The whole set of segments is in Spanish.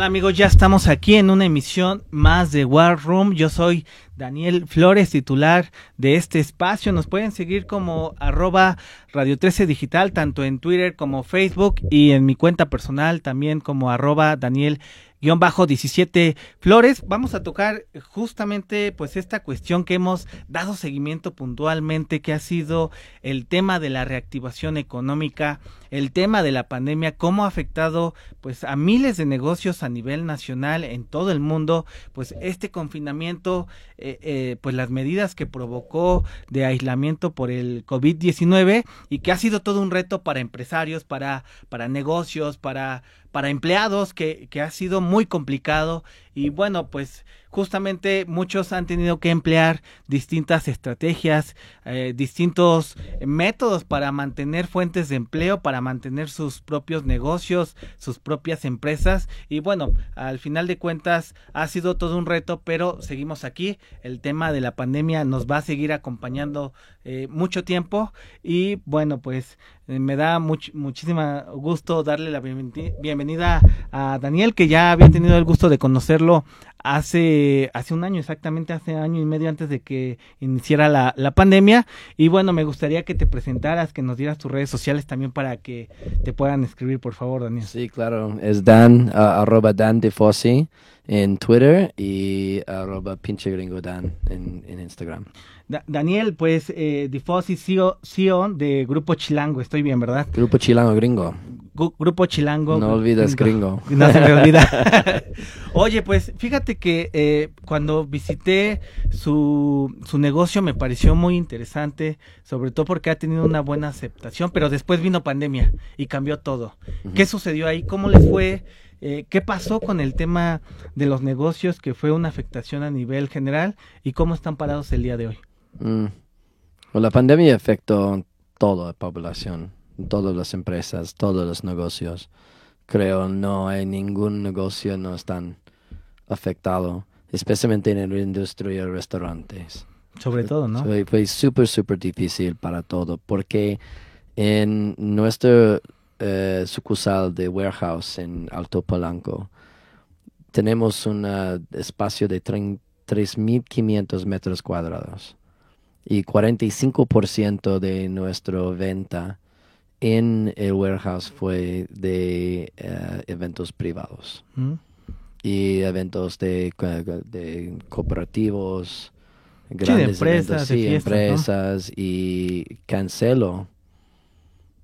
tal amigos? Ya estamos aquí en una emisión más de War Room. Yo soy Daniel Flores, titular de este espacio. Nos pueden seguir como arroba Radio 13 Digital, tanto en Twitter como Facebook y en mi cuenta personal también como arroba Daniel guion bajo 17 Flores. Vamos a tocar justamente pues esta cuestión que hemos dado seguimiento puntualmente, que ha sido el tema de la reactivación económica, el tema de la pandemia, cómo ha afectado pues a miles de negocios a nivel nacional en todo el mundo, pues este confinamiento, eh, eh, pues las medidas que provocó de aislamiento por el COVID-19 y que ha sido todo un reto para empresarios, para, para negocios, para para empleados que, que ha sido muy complicado y bueno, pues justamente muchos han tenido que emplear distintas estrategias, eh, distintos métodos para mantener fuentes de empleo, para mantener sus propios negocios, sus propias empresas. Y bueno, al final de cuentas ha sido todo un reto, pero seguimos aquí. El tema de la pandemia nos va a seguir acompañando eh, mucho tiempo. Y bueno, pues eh, me da much, muchísimo gusto darle la bienvenida a Daniel, que ya había tenido el gusto de hace, hace un año, exactamente hace año y medio antes de que iniciara la, la pandemia. Y bueno, me gustaría que te presentaras, que nos dieras tus redes sociales también para que te puedan escribir, por favor, Daniel. Sí, claro, es Dan, arroba Dan de Fossi en Twitter y arroba pinche gringo Dan en, en Instagram. Daniel, pues, eh, Difosi, CEO, CEO de Grupo Chilango, estoy bien, ¿verdad? Grupo Chilango Gringo. Grupo Chilango. No olvides gringo. No se me olvida. Oye, pues fíjate que eh, cuando visité su, su negocio me pareció muy interesante, sobre todo porque ha tenido una buena aceptación, pero después vino pandemia y cambió todo. ¿Qué sucedió ahí? ¿Cómo les fue? Eh, ¿Qué pasó con el tema de los negocios que fue una afectación a nivel general y cómo están parados el día de hoy? Mm. la pandemia afectó toda la población, todas las empresas, todos los negocios. Creo no hay ningún negocio no están afectado, especialmente en la industria de restaurantes. Sobre todo, ¿no? Fue, súper, súper difícil para todo, porque en nuestro eh, sucursal de warehouse en Alto Polanco tenemos un espacio de 3.500 metros cuadrados y 45% de nuestra venta en el warehouse fue de eh, eventos privados mm. y eventos de, de cooperativos, grandes empresas, empresas y cancelo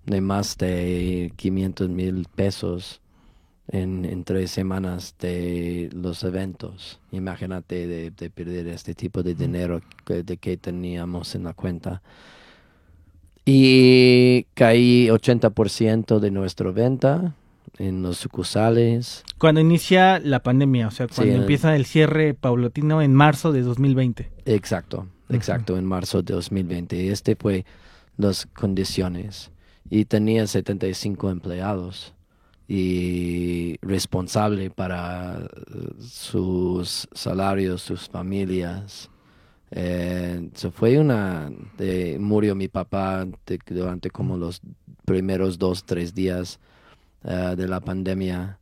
de más de 500 mil pesos en, tres semanas de los eventos. Imagínate de, perder este tipo de dinero que, de que teníamos en la cuenta. Y caí 80% de nuestra venta en los sucursales. Cuando inicia la pandemia, o sea, cuando empieza el cierre paulatino en marzo de 2020. Exacto, exacto, en marzo de 2020. Este fue las condiciones. Y tenía 75 empleados y responsable para eh, sus salarios, sus familias. Eh, fue una, murió mi papá durante como los primeros dos, tres días eh, de la pandemia.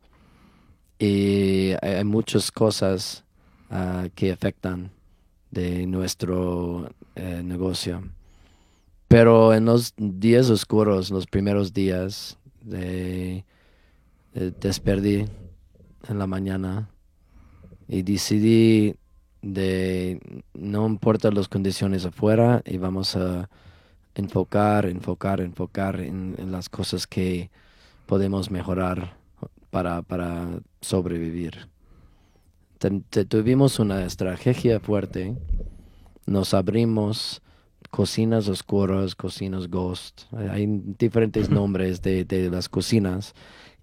Y hay, muchas cosas ah, que afectan de nuestro negocio. Pero en los días oscuros, los primeros días de eh, desperdí en la mañana y decidí de no importa las condiciones afuera y vamos a enfocar, enfocar, enfocar en, las cosas que podemos mejorar para, para sobrevivir. tuvimos una estrategia fuerte, nos abrimos cocinas oscuras, cocinas ghost, hay diferentes nombres de, de las cocinas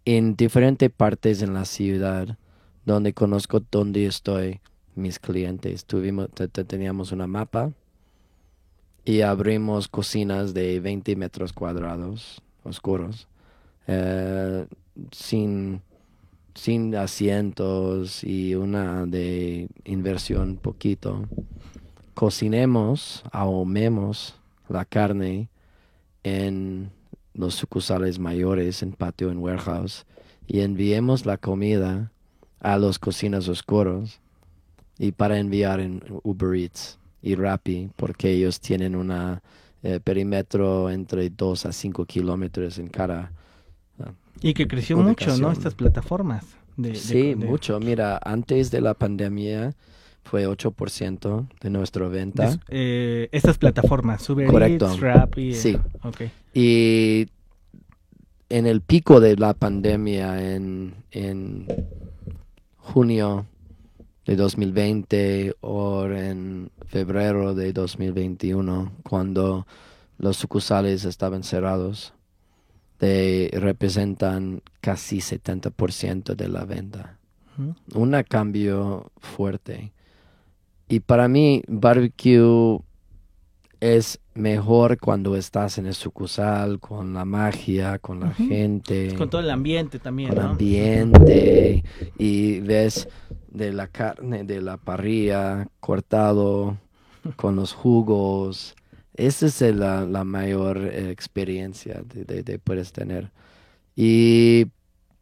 en diferentes partes en la ciudad donde conozco dónde estoy mis clientes. Teníamos una mapa y abrimos cocinas de 20 metros cuadrados oscuros eh, sin, sin asientos y una de inversión poquito. Cocinemos, ahumemos la carne en los sucursales mayores en patio en warehouse y enviemos la comida a los cocinas oscuros y para enviar en Uber Eats y Rappi porque ellos tienen un perímetro entre 2 a 5 kilómetros en cada y que creció mucho, ¿no? Estas plataformas. De, sí, mucho. Mira, antes de la pandemia fue 8% de nuestra venta. Eh, estas plataformas, Uber Correcto. Eats, Rappi. Sí. Y en el pico de la pandemia, en, en junio de 2020 o en febrero de 2021, cuando los sucursales estaban cerrados, representan casi 70% de la venta. Un cambio fuerte. Y para mí, barbecue es mejor cuando estás en el sucursal, con la magia, con la gente. Con todo el ambiente también, con el ambiente. Y ves de la carne de la parrilla cortado con los jugos esa es la, mayor eh, experiencia de, de, puedes tener. Y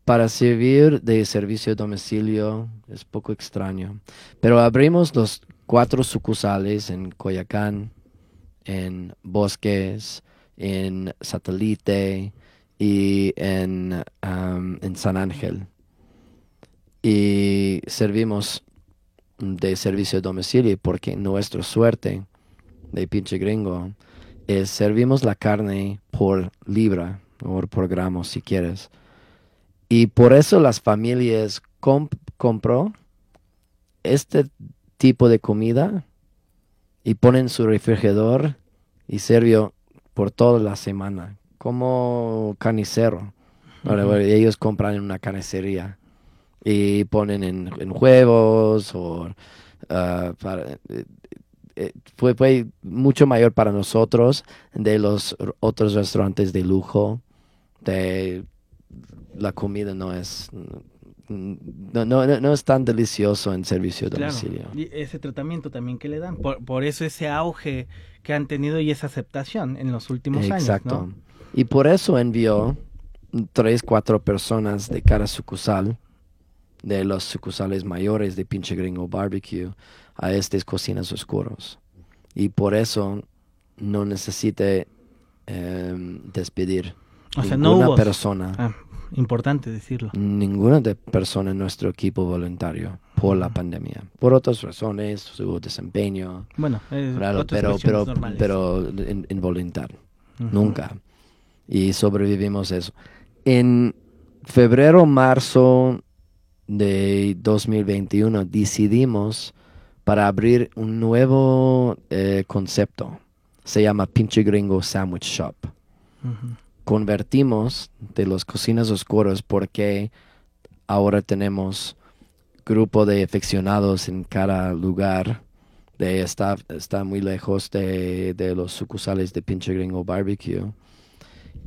para servir de servicio a domicilio es poco extraño. Pero abrimos los cuatro sucursales en Coyacán, en Bosques, en Satélite y en, en San Ángel. Y servimos de servicio a domicilio porque nuestra suerte de pinche gringo es servimos la carne por libra o por gramo si quieres. Y por eso las familias compró este tipo de comida y ponen su refrigerador y sirvió por toda la semana, como carnicero. ellos compran en una carnicería y ponen en, en huevos o ah, para, eh, fue, fue mucho mayor para nosotros de los otros restaurantes de lujo. De la comida no es no, no, no, es tan delicioso en servicio de domicilio. Y ese tratamiento también que le dan. Por, por, eso ese auge que han tenido y esa aceptación en los últimos años. Exacto. Y por eso envió tres, cuatro personas de cada sucursal, de los sucursales mayores de Pinche Gringo Barbecue, a estas cocinas oscuros. Y por eso no necesite em, despedir o sea, no persona. Ah, importante decirlo. Ninguna de persona en nuestro equipo voluntario por la pandemia. Por otras razones, su desempeño. Bueno, pero, pero, pero involuntario. Nunca. Y sobrevivimos eso. En febrero, marzo de 2021 decidimos para abrir un nuevo eh, concepto. Se llama Pinche Gringo Sandwich Shop. Convertimos de los cocinas oscuras porque ahora tenemos grupo de aficionados en cada lugar. De está, está muy lejos de, de los sucursales de Pinche Gringo Barbecue.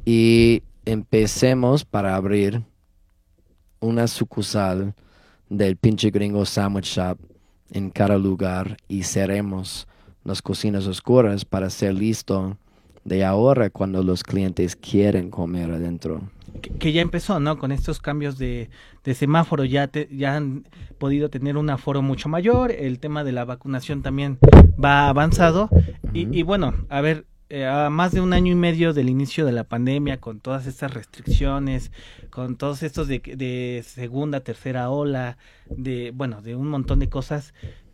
Y empecemos para abrir una sucursal del Pinche Gringo Sandwich Shop en cada lugar y seremos las cocinas oscuras para ser listo de ahora cuando los clientes quieren comer adentro. Que, ya empezó, ¿no? Con estos cambios de, semáforo ya, ya han podido tener un aforo mucho mayor, el tema de la vacunación también va avanzado y, y bueno, a ver, eh, a más de un año y medio del inicio de la pandemia, con todas estas restricciones, con todos estos de, de segunda, tercera ola, de, bueno, de un montón de cosas,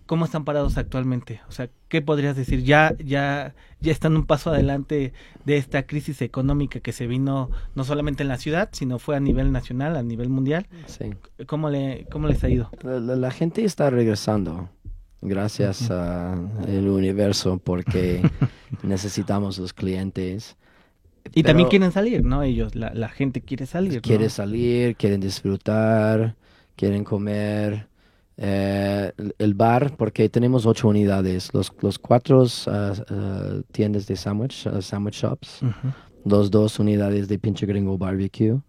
¿cómo están parados actualmente? O sea, ¿qué podrías decir? Ya, ya, ya están un paso adelante de esta crisis económica que se vino no solamente en la ciudad, sino fue a nivel nacional, a nivel mundial. Sí. ¿Cómo, le, cómo les ha ido? la gente está regresando gracias al universo porque necesitamos los clientes. Y también quieren salir, ¿no? Ellos, la, gente quiere salir. Quiere salir, quieren disfrutar, quieren comer. Eh, el bar, porque tenemos ocho unidades, los, los cuatro uh, uh, tiendas de sandwich, uh, sandwich shops, los dos unidades de pinche gringo barbecue.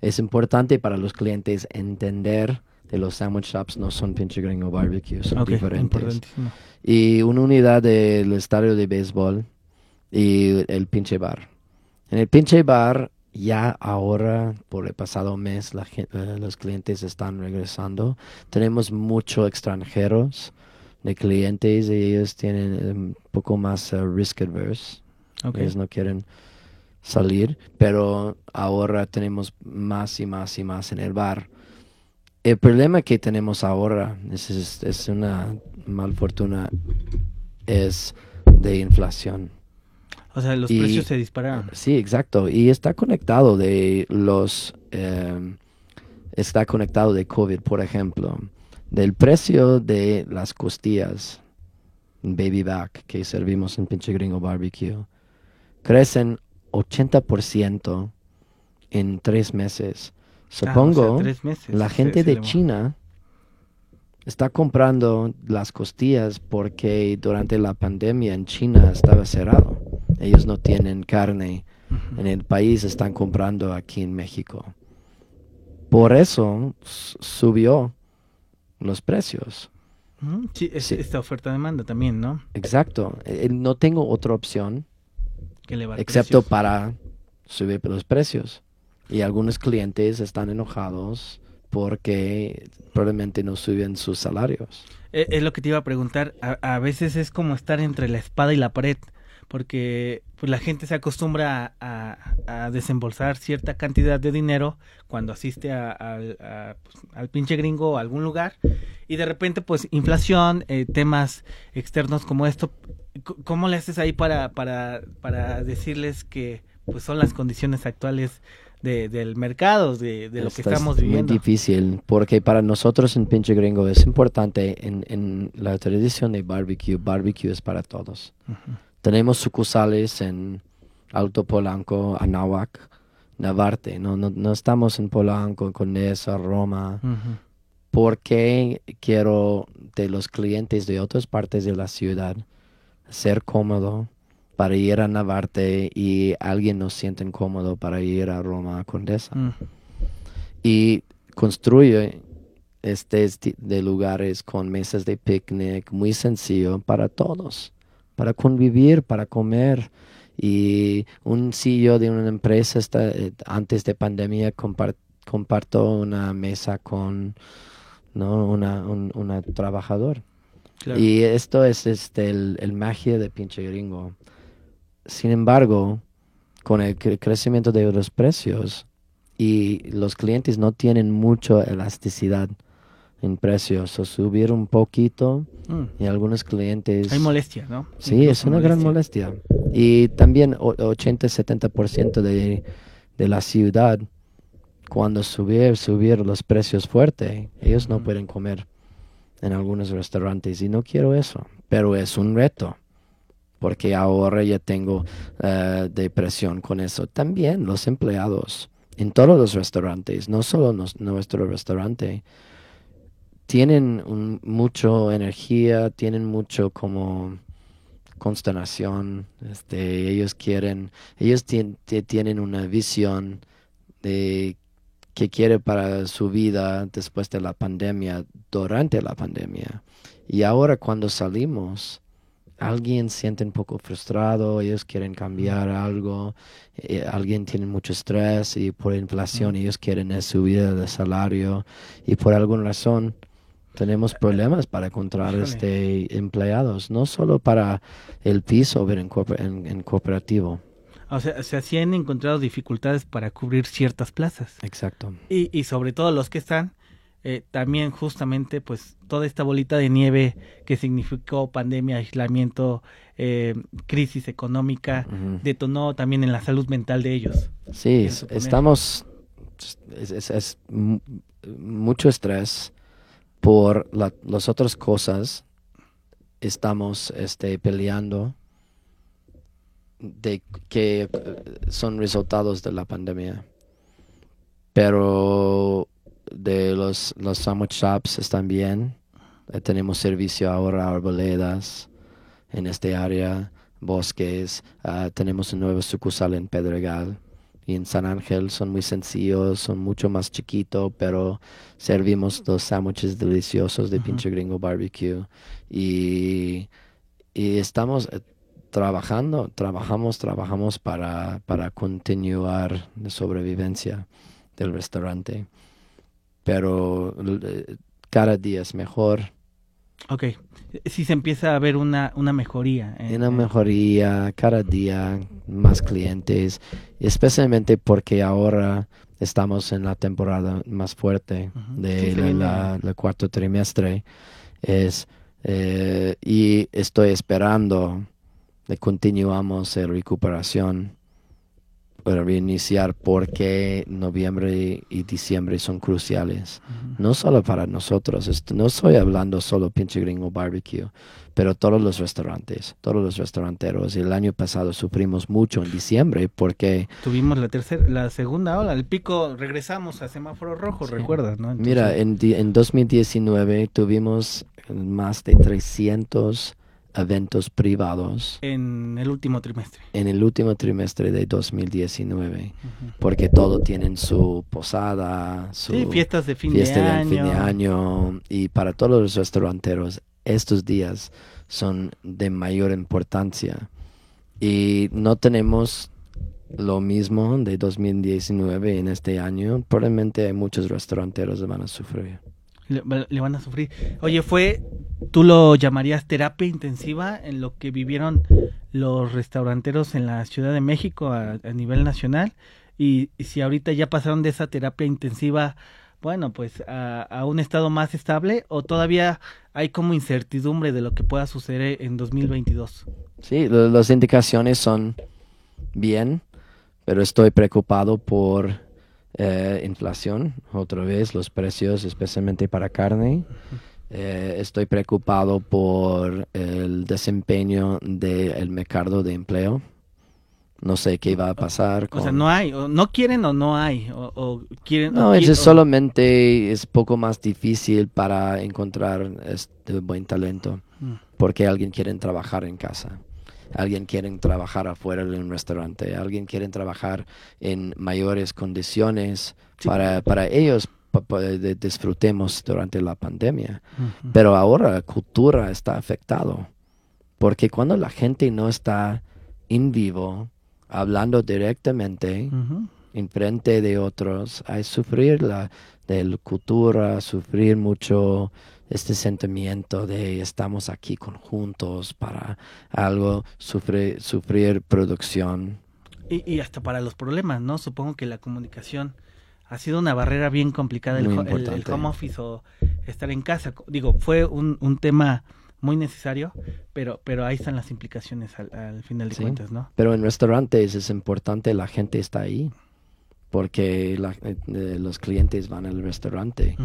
Es importante para los clientes entender de los sandwich shops no son pinche gringo barbecue, son diferentes. Y una unidad del estadio de béisbol y el pinche bar. En el pinche bar ya ahora, por el pasado mes, la eh, los clientes están regresando. Tenemos muchos extranjeros de clientes y ellos tienen un poco más eh, risk adverse. Ellos no quieren salir, pero ahora tenemos más y más y más en el bar. El problema que tenemos ahora es, es, una malfortuna, es de inflación. O sea, los precios se dispararon. Sí, exacto. Y está conectado de los... Eh, está conectado de COVID, por ejemplo. Del precio de las costillas, baby back, que servimos en Pinche Gringo Barbecue, crecen 80% en tres meses. Ah, Supongo la gente de China está comprando las costillas porque durante la pandemia en China estaba cerrado. Ellos no tienen carne en el país, están comprando aquí en México. Por eso subió los precios. Sí, esta oferta-demanda también, ¿no? Exacto. Eh, no tengo otra opción excepto para subir los precios. Y algunos clientes están enojados porque probablemente no suben sus salarios. E, es, lo que te iba a preguntar. A, veces es como estar entre la espada y la pared, porque pues, la gente se acostumbra a, desembolsar cierta cantidad de dinero cuando asiste pues, al pinche gringo o a algún lugar, y de repente, pues, inflación, eh, temas externos como esto. ¿Cómo le haces ahí para, para, para decirles que pues son las condiciones actuales del mercado, de, lo que estamos viviendo. Es muy difícil, porque para nosotros en Pinche Gringo es importante en, en la tradición de barbecue, barbecue es para todos. Tenemos sucursales en Alto Polanco, Anahuac, Navarte, no, no, no estamos en Polanco, Condesa, Roma, porque quiero de los clientes de otras partes de la ciudad ser cómodo, para ir a Navarte y alguien nos siente incómodo para ir a Roma Condesa. Mm. Y construye este de lugares con mesas de picnic muy sencillo para todos, para convivir, para comer. Y un CEO de una empresa está, eh, antes de pandemia comparto una mesa con ¿no? una, un trabajador. Y esto es este, el, el magia de pinche gringo. Sin embargo, con el crecimiento de los precios y los clientes no tienen mucha elasticidad en precios, o subir un poquito mm. y algunos clientes... Hay molestia, ¿no? Sí, es una gran molestia. Y también 80-70% de, de la ciudad, cuando subir, subir los precios fuerte, ellos no pueden comer en algunos restaurantes y no quiero eso, pero es un reto porque ahora ya tengo uh, depresión con eso. También los empleados en todos los restaurantes, no solo nuestro restaurante, tienen un, mucho energía, tienen mucho como consternación, este, ellos quieren, ellos tienen una visión de que quiere para su vida después de la pandemia, durante la pandemia. Y ahora cuando salimos, alguien siente un poco frustrado, ellos quieren cambiar algo, eh, alguien tiene mucho estrés y por inflación ellos quieren subida de salario y por alguna razón tenemos problemas para encontrar este empleados, no solo para el piso, pero en, en, cooperativo. O sea, se han encontrado dificultades para cubrir ciertas plazas. Exacto. Y, y sobre todo los que están eh, también justamente pues toda esta bolita de nieve que significó pandemia, aislamiento, eh, crisis económica, detonó también en la salud mental de ellos. Sí, estamos, es, mucho estrés por las otras cosas, estamos este, peleando de que eh, son resultados de la pandemia. Pero de los, los sandwich shops están bien. Eh, tenemos servicio ahora a arboledas en este área, bosques. Ah, tenemos un nuevo sucursal en Pedregal. Y en San Ángel son muy sencillos, son mucho más chiquitos, pero servimos los sándwiches deliciosos de pinche gringo barbecue. Y, y estamos, eh, trabajando, trabajamos, trabajamos para, para continuar la sobrevivencia del restaurante. Pero eh, cada día es mejor. Ok, si se empieza a ver una, una mejoría. una mejoría, cada día más clientes, especialmente porque ahora estamos en la temporada más fuerte del de cuarto trimestre. Es, eh, y estoy esperando que continuamos la recuperación reiniciar porque noviembre y diciembre son cruciales. No solo para nosotros, no estoy hablando solo pinche gringo barbecue, pero todos los restaurantes, todos los restauranteros. El año pasado sufrimos mucho en diciembre porque... Tuvimos la tercera, la segunda ola, el pico, regresamos a semáforo rojo, recuerdas, ¿no? Mira, en, en 2019 tuvimos más de 300 eventos privados. En el último trimestre. En el último trimestre de 2019, porque todo tienen su posada, su fiestas de fin de año. fin de año. Y para todos los restauranteros, estos días son de mayor importancia. Y no tenemos lo mismo de 2019 en este año. Probablemente hay muchos restauranteros que van a sufrir. Le, van a sufrir. Oye, fue, tú lo llamarías terapia intensiva en lo que vivieron los restauranteros en la Ciudad de México a, nivel nacional. Y, si ahorita ya pasaron de esa terapia intensiva, bueno, pues a, un estado más estable o todavía hay como incertidumbre de lo que pueda suceder en 2022. Sí, las indicaciones son bien, pero estoy preocupado por eh, inflación, otra vez los precios, especialmente para carne. Eh, estoy preocupado por el desempeño del mercado de empleo. No sé qué va a pasar. O sea, no hay, o no quieren o no hay, o, quieren. No, es solamente es poco más difícil para encontrar este buen talento, mm. porque alguien quiere trabajar en casa alguien quiere trabajar afuera de un restaurante, alguien quiere trabajar en mayores condiciones para, para ellos disfrutemos durante la pandemia. Pero ahora la cultura está afectado, porque cuando la gente no está en vivo, hablando directamente, en frente de otros, hay sufrir la, de la cultura, sufrir mucho este sentimiento de estamos aquí conjuntos para algo, sufrir, sufrir producción. Y, hasta para los problemas, ¿no? Supongo que la comunicación ha sido una barrera bien complicada, el, el, home office o estar en casa. Digo, fue un, un tema muy necesario, pero, pero ahí están las implicaciones al, final de cuentas, ¿no? Pero en restaurantes es importante, la gente está ahí porque eh, los clientes van al restaurante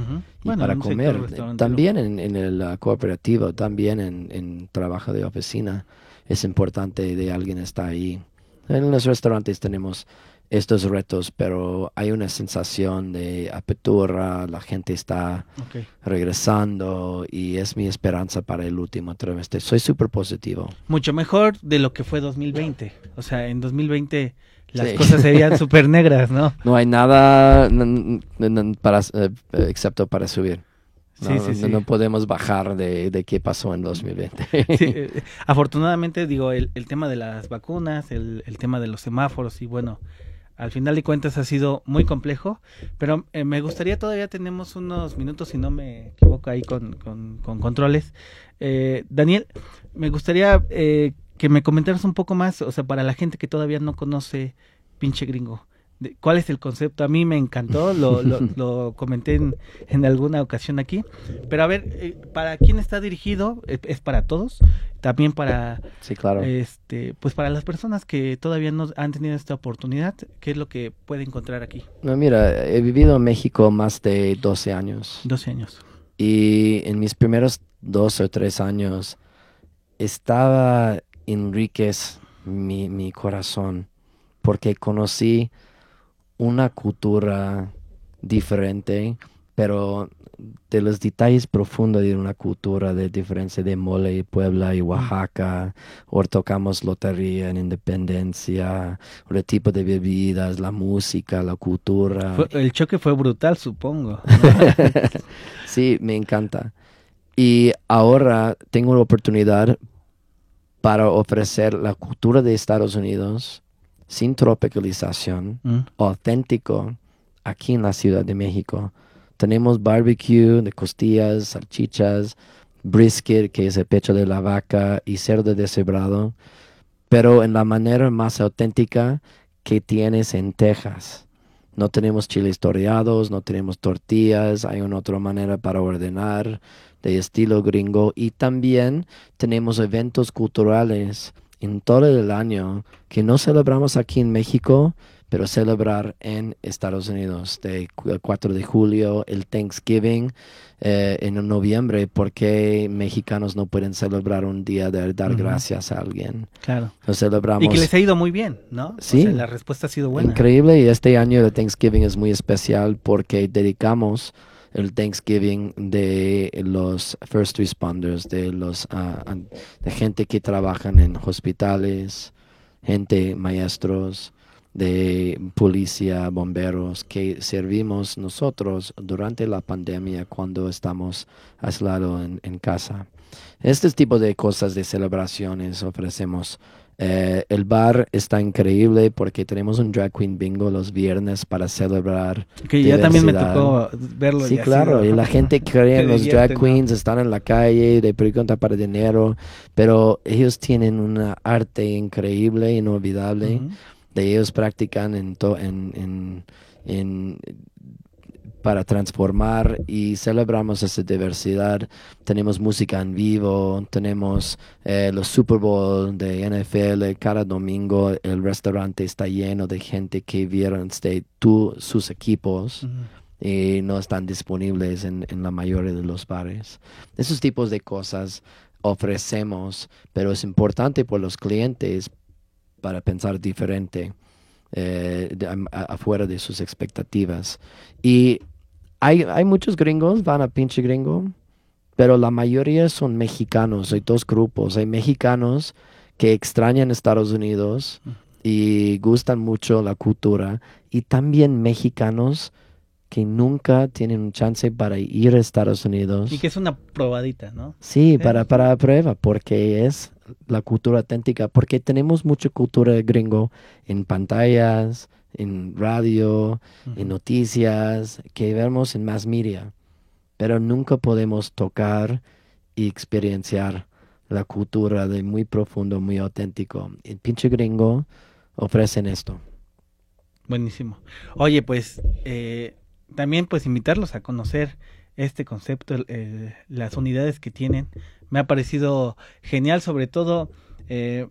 y para comer. También en, el cooperativo, también en, trabajo de oficina, es importante de alguien está ahí. En los restaurantes tenemos estos retos, pero hay una sensación de apertura, la gente está regresando y es mi esperanza para el último trimestre. Soy súper positivo. Mucho mejor de lo que fue 2020. O sea, en 2020 las cosas serían súper negras, ¿no? No hay nada para, eh, excepto para subir. No, sí, sí, no, podemos bajar de, de, qué pasó en 2020. Eh, afortunadamente, digo, el, el, tema de las vacunas, el, el, tema de los semáforos y bueno, al final de cuentas ha sido muy complejo, pero eh, me gustaría, todavía tenemos unos minutos, si no me equivoco ahí con, con, con controles. Eh, Daniel, me gustaría eh, que me comentaras un poco más, o sea, para la gente que todavía no conoce pinche gringo. ¿Cuál es el concepto? A mí me encantó, lo, lo, comenté en, en, alguna ocasión aquí. Pero a ver, eh, ¿para quién está dirigido? ¿Es para todos? También para, sí, claro. este, pues para las personas que todavía no han tenido esta oportunidad, ¿qué es lo que puede encontrar aquí? No, mira, he vivido en México más de 12 años. 12 años. Y en mis primeros dos o tres años estaba enriquez mi, mi corazón porque conocí una cultura diferente, pero de los detalles profundos de una cultura de diferencia de Mole y Puebla y Oaxaca, o tocamos lotería en Independencia, o el tipo de bebidas, la música, la cultura. el choque fue brutal, supongo. sí, me encanta. Y ahora tengo la oportunidad para ofrecer la cultura de Estados Unidos sin tropicalización, Mm. auténtico, aquí en la Ciudad de México. Tenemos barbecue de costillas, salchichas, brisket, que es el pecho de la vaca, y cerdo deshebrado, pero en la manera más auténtica que tienes en Texas. No tenemos chiles toreados, no tenemos tortillas, hay una otra manera para ordenar de estilo gringo y también tenemos eventos culturales en todo el año que no celebramos aquí en México, pero celebrar en Estados Unidos, de cu- el 4 de julio, el Thanksgiving eh, en noviembre, porque mexicanos no pueden celebrar un día de dar gracias a alguien. Claro. Lo celebramos. Y que les ha ido muy bien, ¿no? O Sí. sea, la respuesta ha sido buena. Increíble y este año de Thanksgiving es muy especial porque dedicamos el Thanksgiving de los first responders, de los an- de gente que trabajan en hospitales, gente maestros, de policía, bomberos que servimos nosotros durante la pandemia cuando estamos aislados en, en casa. Este tipo de cosas de celebraciones ofrecemos. Eh, el bar está increíble porque tenemos un drag queen bingo los viernes para celebrar. Que ya también me tocó verlo. Sí, claro, sido- y la gente cree en los drag ¿no? queens, están en la calle, de preguntan para dinero, pero ellos tienen una arte increíble, inolvidable Ujú. de ellos practican en, to- en, en, en- para transformar y celebramos esa diversidad. Tenemos música en vivo, tenemos eh, los Super Bowl de NFL cada domingo. El restaurante está lleno de gente que vieron este, tú, sus equipos y no están disponibles en, en la mayoría de los bares. Esos tipos de cosas ofrecemos, pero es importante por los clientes para pensar diferente eh, de- a- afuera de sus expectativas. Y hay, hay muchos gringos, van a pinche gringo, pero la mayoría son mexicanos. Hay dos grupos. Hay mexicanos que extrañan Estados Unidos y gustan mucho la cultura y también mexicanos que nunca tienen un chance para ir a Estados Unidos. Y que es una probadita, ¿no? Sí, Sí. para, para prueba, porque es la cultura auténtica, porque tenemos mucha cultura gringo en pantallas, en radio, en noticias, que vemos en más media, pero nunca podemos tocar y experienciar la cultura de muy profundo, muy auténtico. El pinche gringo ofrecen esto. Buenísimo. Oye, pues eh, también pues invitarlos a conocer este concepto, el- las unidades que tienen. Me ha parecido genial, sobre todo eh,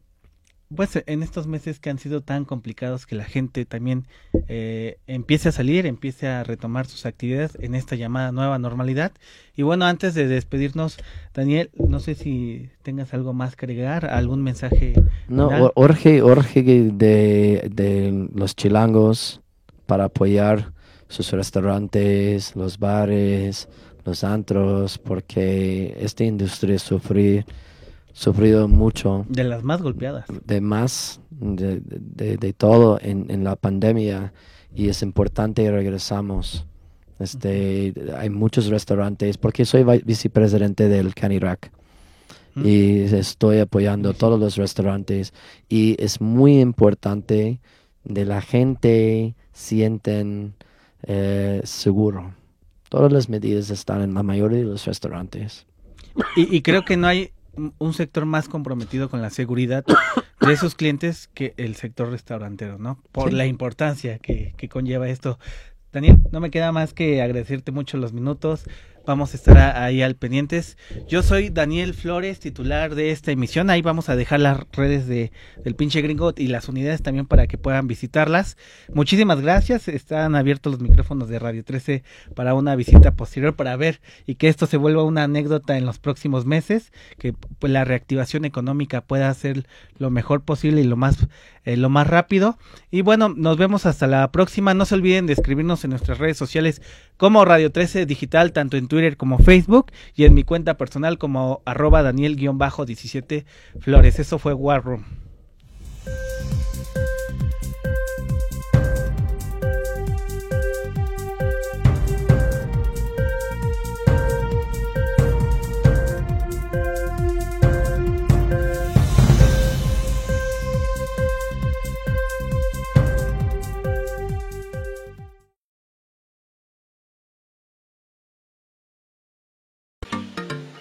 pues en estos meses que han sido tan complicados que la gente también eh, empiece a salir, empiece a retomar sus actividades en esta llamada nueva normalidad. Y bueno, antes de despedirnos, Daniel, no sé si tengas algo más que agregar, algún mensaje. No, final? o- urge, urge de, de los chilangos para apoyar sus restaurantes, los bares, los antros, porque esta industria sufrí, sufrido mucho de las más golpeadas. de más de, de- de todo en, en la pandemia y es importante que regresamos. Este, hay muchos restaurantes, porque soy vi- vicepresidente del Canirac Mm. y estoy apoyando todos los restaurantes y es muy importante de la gente sienten eh, seguro. Todas las medidas están en la mayoría de los restaurantes. Y, y creo que no hay un- sector más comprometido con la seguridad de sus clientes que el sector restaurantero, ¿no? Por Sí. la importancia que, que conlleva esto. Daniel, no me queda más que agradecerte mucho los minutos. Vamos a estar ahí al pendientes. Yo soy Daniel Flores, titular de esta emisión. Ahí vamos a dejar las redes de, del pinche gringo y las unidades también para que puedan visitarlas. Muchísimas gracias. Están abiertos los micrófonos de Radio 13 para una visita posterior para ver y que esto se vuelva una anécdota en los próximos meses, que pues, la reactivación económica pueda ser lo mejor posible y lo más eh, lo más rápido. Y bueno, nos vemos hasta la próxima. No se olviden de escribirnos en nuestras redes sociales como Radio 13 Digital, tanto en Twitter como Facebook, y en mi cuenta personal como arroba Daniel-17 Flores. Eso fue War Room.